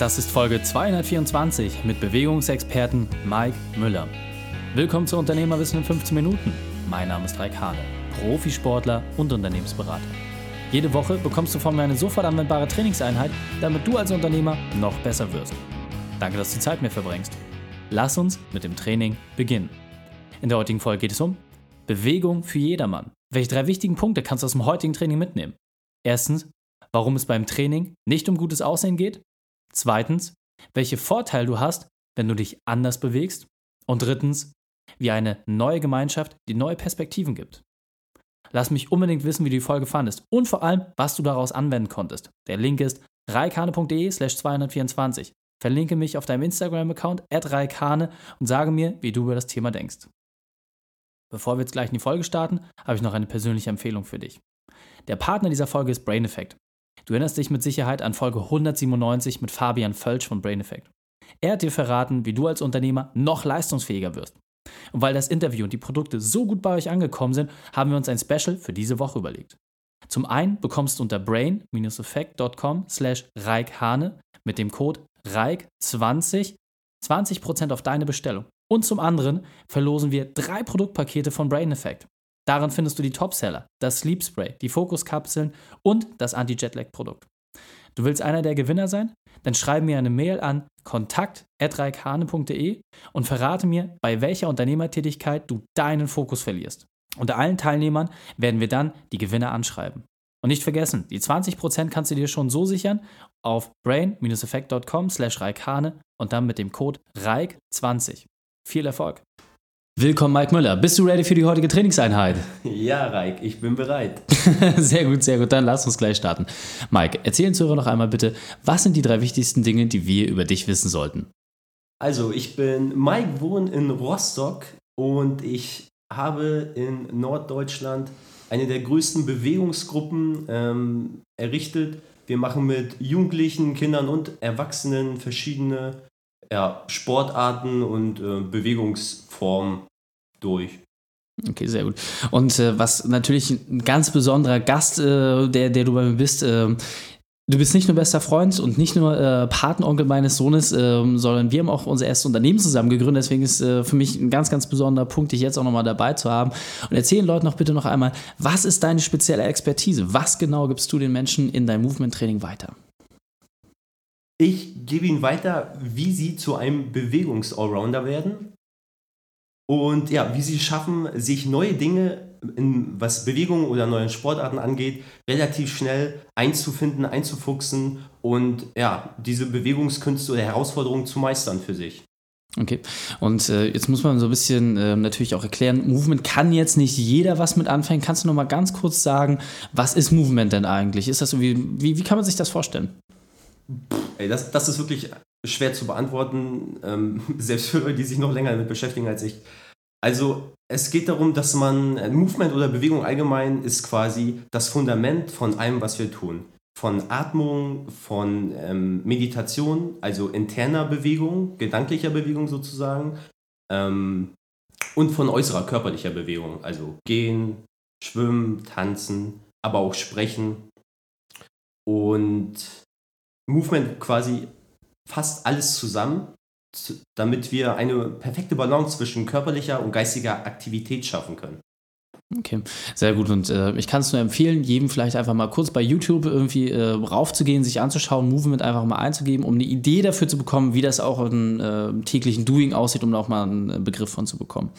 Das ist Folge 224 mit Bewegungsexperten Mike Müller. Willkommen zu Unternehmerwissen in 15 Minuten. Mein Name ist Raik Hane, Profisportler und Unternehmensberater. Jede Woche bekommst du von mir eine sofort anwendbare Trainingseinheit, damit du als Unternehmer noch besser wirst. Danke, dass du die Zeit mir verbringst. Lass uns mit dem Training beginnen. In der heutigen Folge geht es um Bewegung für jedermann. Welche drei wichtigen Punkte kannst du aus dem heutigen Training mitnehmen? Erstens, warum es beim Training nicht um gutes Aussehen geht. Zweitens, welche Vorteile du hast, wenn du dich anders bewegst. Und drittens, wie eine neue Gemeinschaft die neue Perspektiven gibt. Lass mich unbedingt wissen, wie du die Folge fandest und vor allem, was du daraus anwenden konntest. Der Link ist reikane.de slash 224. Verlinke mich auf deinem Instagram-Account reikane und sage mir, wie du über das Thema denkst. Bevor wir jetzt gleich in die Folge starten, habe ich noch eine persönliche Empfehlung für dich. Der Partner dieser Folge ist Brain Effect. Du erinnerst dich mit Sicherheit an Folge 197 mit Fabian Völsch von Brain Effect. Er hat dir verraten, wie du als Unternehmer noch leistungsfähiger wirst. Und weil das Interview und die Produkte so gut bei euch angekommen sind, haben wir uns ein Special für diese Woche überlegt. Zum einen bekommst du unter brain-effect.com slash reikhane mit dem Code REIK20 20% auf deine Bestellung. Und zum anderen verlosen wir drei Produktpakete von Brain Effect. Darin findest du die Topseller, das Sleep Spray, die Fokuskapseln und das Anti-Jetlag-Produkt. Du willst einer der Gewinner sein? Dann schreibe mir eine Mail an kontakt.reikhane.de und verrate mir, bei welcher Unternehmertätigkeit du deinen Fokus verlierst. Unter allen Teilnehmern werden wir dann die Gewinner anschreiben. Und nicht vergessen, die 20% kannst du dir schon so sichern auf brain-effekt.com slash reikhane und dann mit dem Code REIK20. Viel Erfolg! Willkommen, Mike Müller. Bist du ready für die heutige Trainingseinheit? Ja, Reik, ich bin bereit. sehr gut, sehr gut. Dann lass uns gleich starten. Mike, erzähl uns noch einmal bitte, was sind die drei wichtigsten Dinge, die wir über dich wissen sollten? Also, ich bin Mike, wohne in Rostock und ich habe in Norddeutschland eine der größten Bewegungsgruppen ähm, errichtet. Wir machen mit Jugendlichen, Kindern und Erwachsenen verschiedene ja, Sportarten und äh, Bewegungsformen durch. Okay, sehr gut. Und äh, was natürlich ein ganz besonderer Gast, äh, der, der du bei mir bist, äh, du bist nicht nur bester Freund und nicht nur äh, Patenonkel meines Sohnes, ähm, sondern wir haben auch unser erstes Unternehmen zusammen gegründet. Deswegen ist äh, für mich ein ganz, ganz besonderer Punkt, dich jetzt auch nochmal dabei zu haben. Und erzähl den Leuten noch bitte noch einmal, was ist deine spezielle Expertise? Was genau gibst du den Menschen in deinem Movement-Training weiter? Ich gebe ihnen weiter, wie sie zu einem Bewegungs-Allrounder werden und ja, wie sie schaffen, sich neue Dinge, in, was Bewegungen oder neue Sportarten angeht, relativ schnell einzufinden, einzufuchsen und ja, diese Bewegungskünste oder Herausforderungen zu meistern für sich. Okay, und äh, jetzt muss man so ein bisschen äh, natürlich auch erklären, Movement kann jetzt nicht jeder was mit anfangen. Kannst du noch mal ganz kurz sagen, was ist Movement denn eigentlich? Ist das so wie, wie, wie kann man sich das vorstellen? Ey, das, das ist wirklich schwer zu beantworten, ähm, selbst für Leute, die sich noch länger damit beschäftigen als ich. Also es geht darum, dass man, äh, Movement oder Bewegung allgemein ist quasi das Fundament von allem, was wir tun. Von Atmung, von ähm, Meditation, also interner Bewegung, gedanklicher Bewegung sozusagen, ähm, und von äußerer körperlicher Bewegung, also gehen, schwimmen, tanzen, aber auch sprechen. Und Movement quasi fast alles zusammen, damit wir eine perfekte Balance zwischen körperlicher und geistiger Aktivität schaffen können. Okay, sehr gut. Und äh, ich kann es nur empfehlen, jedem vielleicht einfach mal kurz bei YouTube irgendwie äh, raufzugehen, sich anzuschauen, Movement einfach mal einzugeben, um eine Idee dafür zu bekommen, wie das auch im äh, täglichen Doing aussieht, um da auch mal einen Begriff von zu bekommen.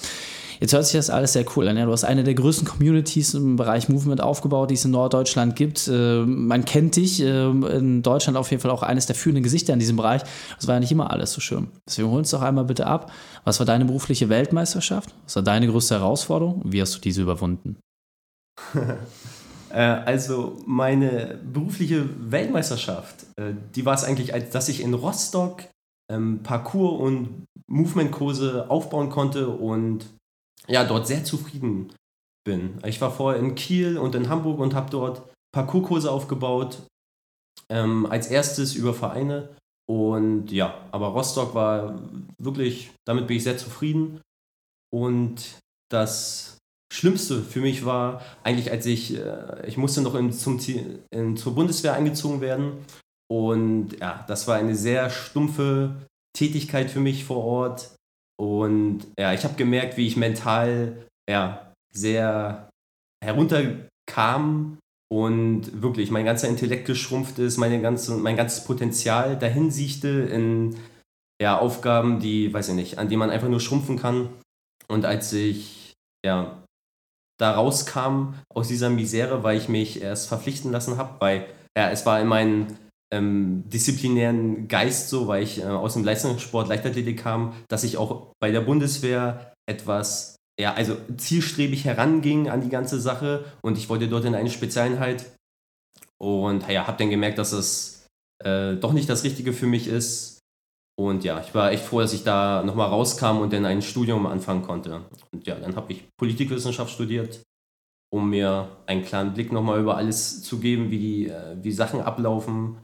Jetzt hört sich das alles sehr cool an. Ja? Du hast eine der größten Communities im Bereich Movement aufgebaut, die es in Norddeutschland gibt. Äh, man kennt dich. Äh, in Deutschland auf jeden Fall auch eines der führenden Gesichter in diesem Bereich. Das war ja nicht immer alles so schön. Deswegen hol uns doch einmal bitte ab. Was war deine berufliche Weltmeisterschaft? Was war deine größte Herausforderung? Wie hast du diese überwunden? Äh, also meine berufliche Weltmeisterschaft, die war es eigentlich, dass ich in Rostock ähm, Parcours- und Movement-Kurse aufbauen konnte und ja, dort sehr zufrieden bin. Ich war vorher in Kiel und in Hamburg und habe dort Parcours-Kurse aufgebaut. Ähm, als erstes über Vereine. Und ja, aber Rostock war wirklich, damit bin ich sehr zufrieden. Und das Schlimmste für mich war eigentlich, als ich, äh, ich musste noch in, zum, in, zur Bundeswehr eingezogen werden. Und ja, das war eine sehr stumpfe Tätigkeit für mich vor Ort. Und ja, ich habe gemerkt, wie ich mental ja, sehr herunterkam und wirklich mein ganzer Intellekt geschrumpft ist, meine ganze, mein ganzes Potenzial dahin siechte in ja, Aufgaben, die, weiß ich nicht, an denen man einfach nur schrumpfen kann. Und als ich ja, da rauskam aus dieser Misere, weil ich mich erst verpflichten lassen habe, weil ja, es war in meinem ähm, disziplinären Geist so, weil ich äh, aus dem Leistungssport Leichtathletik kam, dass ich auch bei der Bundeswehr etwas ja, also zielstrebig heranging an die ganze Sache und ich wollte dort in eine Spezialeinheit und ja, habe dann gemerkt, dass es äh, doch nicht das Richtige für mich ist. Und ja, ich war echt froh, dass ich da nochmal rauskam und dann ein Studium anfangen konnte. Und ja, dann habe ich Politikwissenschaft studiert, um mir einen klaren Blick nochmal über alles zu geben, wie, die, äh, wie Sachen ablaufen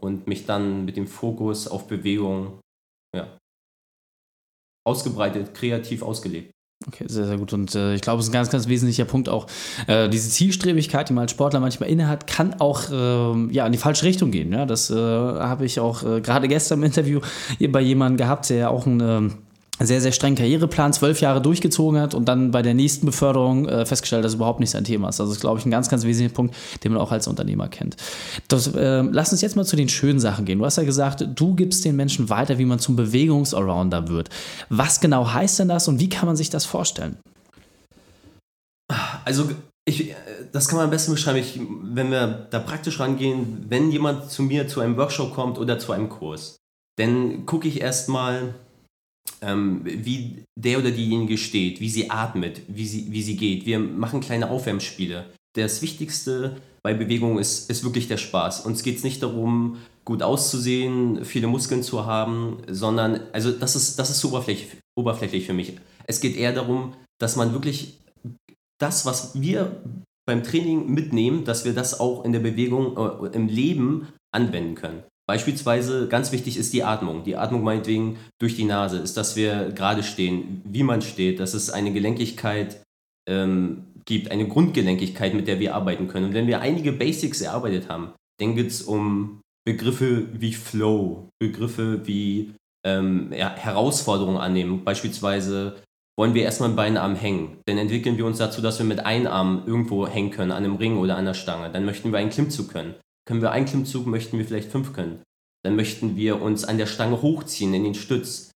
und mich dann mit dem Fokus auf Bewegung ja, ausgebreitet, kreativ ausgelebt. Okay, sehr, sehr gut. Und äh, ich glaube, es ist ein ganz, ganz wesentlicher Punkt auch. Äh, diese Zielstrebigkeit, die man als Sportler manchmal innehat, kann auch äh, ja, in die falsche Richtung gehen. Ja? Das äh, habe ich auch äh, gerade gestern im Interview bei jemandem gehabt, der auch ein ähm, sehr, sehr strengen Karriereplan, zwölf Jahre durchgezogen hat und dann bei der nächsten Beförderung äh, festgestellt, dass es überhaupt nicht sein Thema ist. Also das ist, glaube ich, ein ganz, ganz wesentlicher Punkt, den man auch als Unternehmer kennt. Das, äh, lass uns jetzt mal zu den schönen Sachen gehen. Du hast ja gesagt, du gibst den Menschen weiter, wie man zum Bewegungs-Allrounder wird. Was genau heißt denn das und wie kann man sich das vorstellen? Also ich, das kann man am besten beschreiben, ich, wenn wir da praktisch rangehen, wenn jemand zu mir zu einem Workshop kommt oder zu einem Kurs, dann gucke ich erstmal, ähm, wie der oder diejenige steht, wie sie atmet, wie sie, wie sie geht. Wir machen kleine Aufwärmspiele. Das Wichtigste bei Bewegung ist, ist wirklich der Spaß. Uns geht es nicht darum, gut auszusehen, viele Muskeln zu haben, sondern, also das ist, das ist oberflächlich, oberflächlich für mich. Es geht eher darum, dass man wirklich das, was wir beim Training mitnehmen, dass wir das auch in der Bewegung, äh, im Leben anwenden können. Beispielsweise ganz wichtig ist die Atmung. Die Atmung meinetwegen durch die Nase ist, dass wir gerade stehen, wie man steht, dass es eine Gelenkigkeit ähm, gibt, eine Grundgelenkigkeit, mit der wir arbeiten können. Und wenn wir einige Basics erarbeitet haben, dann geht es um Begriffe wie Flow, Begriffe wie ähm, ja, Herausforderungen annehmen. Beispielsweise wollen wir erstmal einen Beinarm hängen. Dann entwickeln wir uns dazu, dass wir mit einem Arm irgendwo hängen können, an einem Ring oder an der Stange. Dann möchten wir einen Klimmzug können. Können wir einen Klimmzug, möchten wir vielleicht fünf können. Dann möchten wir uns an der Stange hochziehen in den Stütz.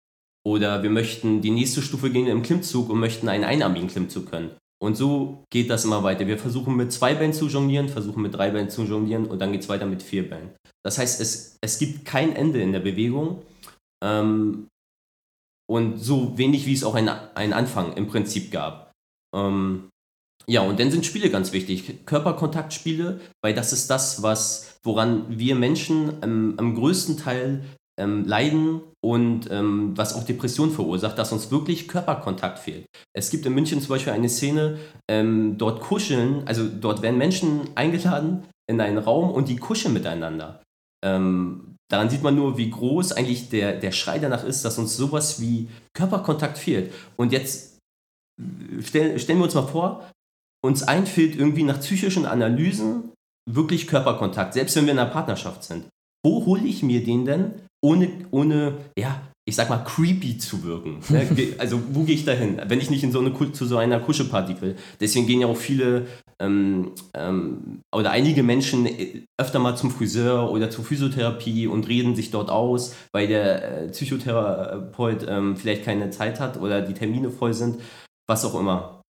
Oder wir möchten die nächste Stufe gehen im Klimmzug und möchten einen einarmigen Klimmzug können. Und so geht das immer weiter. Wir versuchen mit zwei Beinen zu jonglieren, versuchen mit drei Beinen zu jonglieren und dann geht es weiter mit vier Beinen. Das heißt, es, es gibt kein Ende in der Bewegung. Ähm, und so wenig wie es auch einen Anfang im Prinzip gab. Ähm, ja, und dann sind Spiele ganz wichtig. Körperkontaktspiele, weil das ist das, was, woran wir Menschen ähm, am größten Teil ähm, leiden und ähm, was auch Depression verursacht, dass uns wirklich Körperkontakt fehlt. Es gibt in München zum Beispiel eine Szene, ähm, dort kuscheln, also dort werden Menschen eingeladen in einen Raum und die kuscheln miteinander. Ähm, daran sieht man nur, wie groß eigentlich der, der Schrei danach ist, dass uns sowas wie Körperkontakt fehlt. Und jetzt äh, stell, stellen wir uns mal vor, uns einfällt irgendwie nach psychischen Analysen wirklich Körperkontakt, selbst wenn wir in einer Partnerschaft sind. Wo hole ich mir den denn, ohne, ohne ja, ich sag mal, creepy zu wirken? Ne, also, wo gehe ich da hin, wenn ich nicht in so eine, zu so einer Kuscheparty will? Deswegen gehen ja auch viele ähm, ähm, oder einige Menschen äh, öfter mal zum Friseur oder zur Physiotherapie und reden sich dort aus, weil der äh, Psychotherapeut ähm, vielleicht keine Zeit hat oder die Termine voll sind, was auch immer.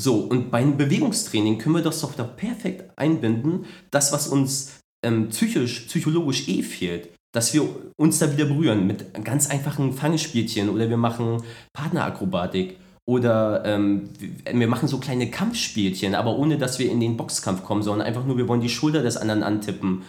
So, und beim Bewegungstraining können wir das doch da perfekt einbinden, das, was uns ähm, psychisch, psychologisch eh fehlt, dass wir uns da wieder berühren mit ganz einfachen Fangspielchen oder wir machen Partnerakrobatik oder ähm, wir machen so kleine Kampfspielchen, aber ohne dass wir in den Boxkampf kommen, sondern einfach nur, wir wollen die Schulter des anderen antippen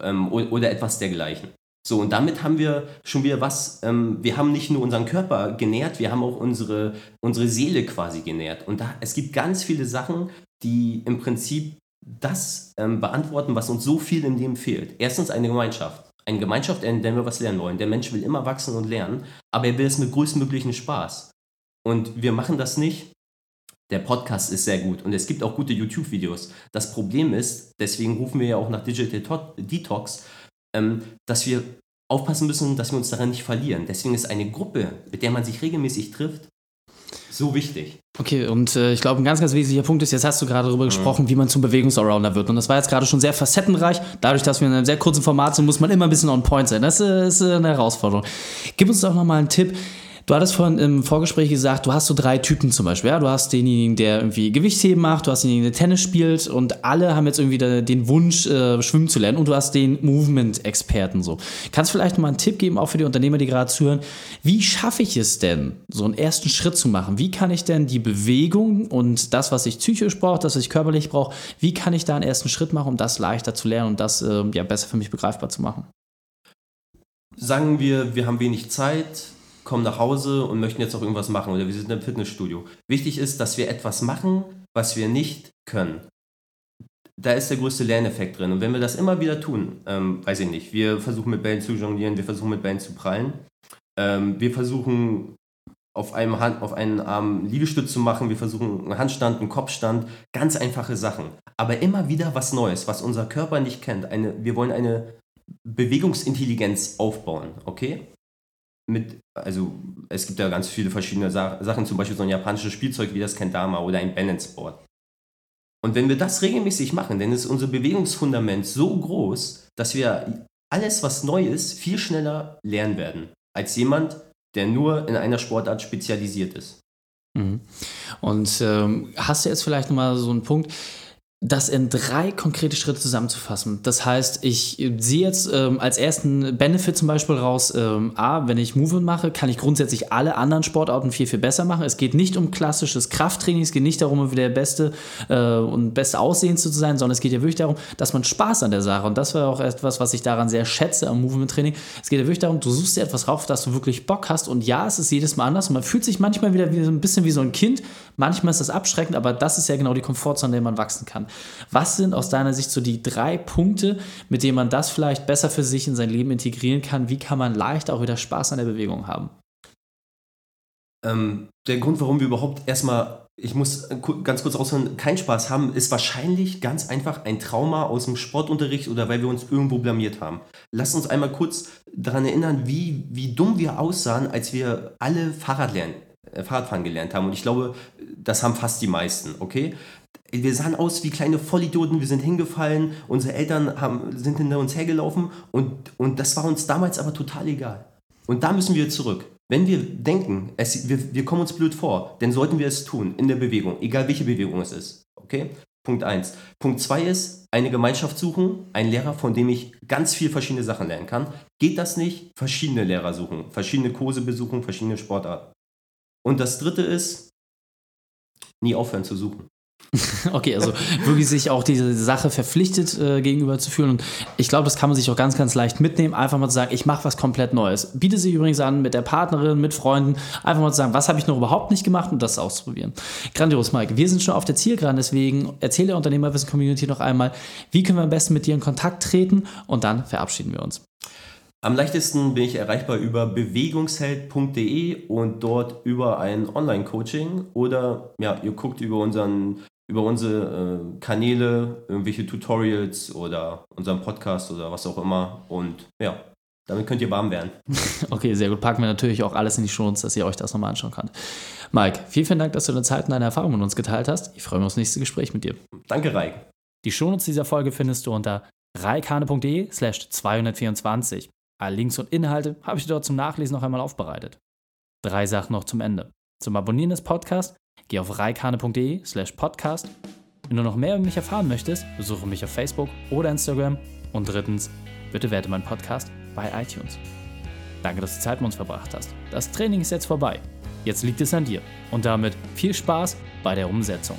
ähm, oder etwas dergleichen. So, und damit haben wir schon wieder was, ähm, wir haben nicht nur unseren Körper genährt, wir haben auch unsere, unsere Seele quasi genährt. Und da, es gibt ganz viele Sachen, die im Prinzip das ähm, beantworten, was uns so viel im Leben fehlt. Erstens eine Gemeinschaft. Eine Gemeinschaft, in der wir was lernen wollen. Der Mensch will immer wachsen und lernen, aber er will es mit größtmöglichen Spaß. Und wir machen das nicht. Der Podcast ist sehr gut und es gibt auch gute YouTube-Videos. Das Problem ist, deswegen rufen wir ja auch nach Digital Detox, ähm, dass wir aufpassen müssen, dass wir uns daran nicht verlieren. Deswegen ist eine Gruppe, mit der man sich regelmäßig trifft, so wichtig. Okay, und äh, ich glaube, ein ganz, ganz wesentlicher Punkt ist, jetzt hast du gerade darüber mhm. gesprochen, wie man zum Bewegungsallrounder wird. Und das war jetzt gerade schon sehr facettenreich. Dadurch, dass wir in einem sehr kurzen Format sind, muss man immer ein bisschen on point sein. Das äh, ist äh, eine Herausforderung. Gib uns doch nochmal einen Tipp Du hattest vorhin im Vorgespräch gesagt, du hast so drei Typen zum Beispiel. Ja? Du hast denjenigen, der irgendwie Gewichtsheben macht, du hast denjenigen, der Tennis spielt und alle haben jetzt irgendwie den Wunsch, äh, schwimmen zu lernen und du hast den Movement-Experten so. Kannst du vielleicht mal einen Tipp geben, auch für die Unternehmer, die gerade zuhören? Wie schaffe ich es denn, so einen ersten Schritt zu machen? Wie kann ich denn die Bewegung und das, was ich psychisch brauche, das, was ich körperlich brauche, wie kann ich da einen ersten Schritt machen, um das leichter zu lernen und das äh, ja, besser für mich begreifbar zu machen? Sagen wir, wir haben wenig Zeit, kommen nach Hause und möchten jetzt auch irgendwas machen oder wir sind im Fitnessstudio. Wichtig ist, dass wir etwas machen, was wir nicht können. Da ist der größte Lerneffekt drin. Und wenn wir das immer wieder tun, ähm, weiß ich nicht, wir versuchen mit Bällen zu jonglieren, wir versuchen mit Bällen zu prallen, ähm, wir versuchen auf einem, Hand, auf einen Arm Liegestütz zu machen, wir versuchen einen Handstand, einen Kopfstand, ganz einfache Sachen. Aber immer wieder was Neues, was unser Körper nicht kennt. Eine, wir wollen eine Bewegungsintelligenz aufbauen, okay? Mit, also es gibt ja ganz viele verschiedene Sa Sachen, zum Beispiel so ein japanisches Spielzeug wie das Kendama oder ein Balance Board. Und wenn wir das regelmäßig machen, dann ist unser Bewegungsfundament so groß, dass wir alles, was neu ist, viel schneller lernen werden, als jemand, der nur in einer Sportart spezialisiert ist. Mhm. Und ähm, hast du jetzt vielleicht nochmal so einen Punkt, das in drei konkrete Schritte zusammenzufassen. Das heißt, ich sehe jetzt ähm, als ersten Benefit zum Beispiel raus, ähm, A, wenn ich Movement mache, kann ich grundsätzlich alle anderen Sportarten viel, viel besser machen. Es geht nicht um klassisches Krafttraining, es geht nicht darum, der Beste äh, und Beste aussehen zu sein, sondern es geht ja wirklich darum, dass man Spaß an der Sache und das war auch etwas, was ich daran sehr schätze am Movement-Training. Es geht ja wirklich darum, du suchst dir etwas rauf, dass du wirklich Bock hast und ja, es ist jedes Mal anders und man fühlt sich manchmal wieder wie, ein bisschen wie so ein Kind. Manchmal ist das abschreckend, aber das ist ja genau die Komfortzone, in der man wachsen kann. Was sind aus deiner Sicht so die drei Punkte, mit denen man das vielleicht besser für sich in sein Leben integrieren kann? Wie kann man leicht auch wieder Spaß an der Bewegung haben? Ähm, der Grund, warum wir überhaupt erstmal, ich muss ganz kurz rausholen, keinen Spaß haben, ist wahrscheinlich ganz einfach ein Trauma aus dem Sportunterricht oder weil wir uns irgendwo blamiert haben. Lass uns einmal kurz daran erinnern, wie, wie dumm wir aussahen, als wir alle Fahrrad lernen, äh, Fahrradfahren gelernt haben. Und ich glaube, das haben fast die meisten, okay? wir sahen aus wie kleine Vollidioten, wir sind hingefallen, unsere Eltern haben, sind hinter uns hergelaufen und, und das war uns damals aber total egal. Und da müssen wir zurück. Wenn wir denken, es, wir, wir kommen uns blöd vor, dann sollten wir es tun in der Bewegung, egal welche Bewegung es ist. Okay? Punkt 1. Punkt 2 ist, eine Gemeinschaft suchen, einen Lehrer, von dem ich ganz viel verschiedene Sachen lernen kann. Geht das nicht? Verschiedene Lehrer suchen, verschiedene Kurse besuchen, verschiedene Sportarten. Und das dritte ist, nie aufhören zu suchen. Okay, also wirklich sich auch diese Sache verpflichtet äh, gegenüber zu fühlen. Und ich glaube, das kann man sich auch ganz, ganz leicht mitnehmen. Einfach mal zu sagen, ich mache was komplett Neues. Bietet sich übrigens an, mit der Partnerin, mit Freunden, einfach mal zu sagen, was habe ich noch überhaupt nicht gemacht und das auszuprobieren. Grandios, Mike. Wir sind schon auf der Zielgeraden, deswegen erzähle der Unternehmerwissen-Community noch einmal, wie können wir am besten mit dir in Kontakt treten und dann verabschieden wir uns. Am leichtesten bin ich erreichbar über bewegungsheld.de und dort über ein Online-Coaching oder ja, ihr guckt über unseren über unsere äh, Kanäle, irgendwelche Tutorials oder unseren Podcast oder was auch immer. Und ja, damit könnt ihr warm werden. Okay, sehr gut. Packen wir natürlich auch alles in die Shows, dass ihr euch das nochmal anschauen könnt. Mike, vielen, vielen Dank, dass du deine Zeit und deine Erfahrungen mit uns geteilt hast. Ich freue mich aufs nächste Gespräch mit dir. Danke, Raik. Die Shownotes dieser Folge findest du unter reikane.de slash 224. Alle Links und Inhalte habe ich dir dort zum Nachlesen noch einmal aufbereitet. Drei Sachen noch zum Ende. Zum Abonnieren des Podcasts Geh auf reikane.de slash podcast. Wenn du noch mehr über mich erfahren möchtest, besuche mich auf Facebook oder Instagram. Und drittens, bitte werte meinen Podcast bei iTunes. Danke, dass du Zeit mit uns verbracht hast. Das Training ist jetzt vorbei. Jetzt liegt es an dir. Und damit viel Spaß bei der Umsetzung.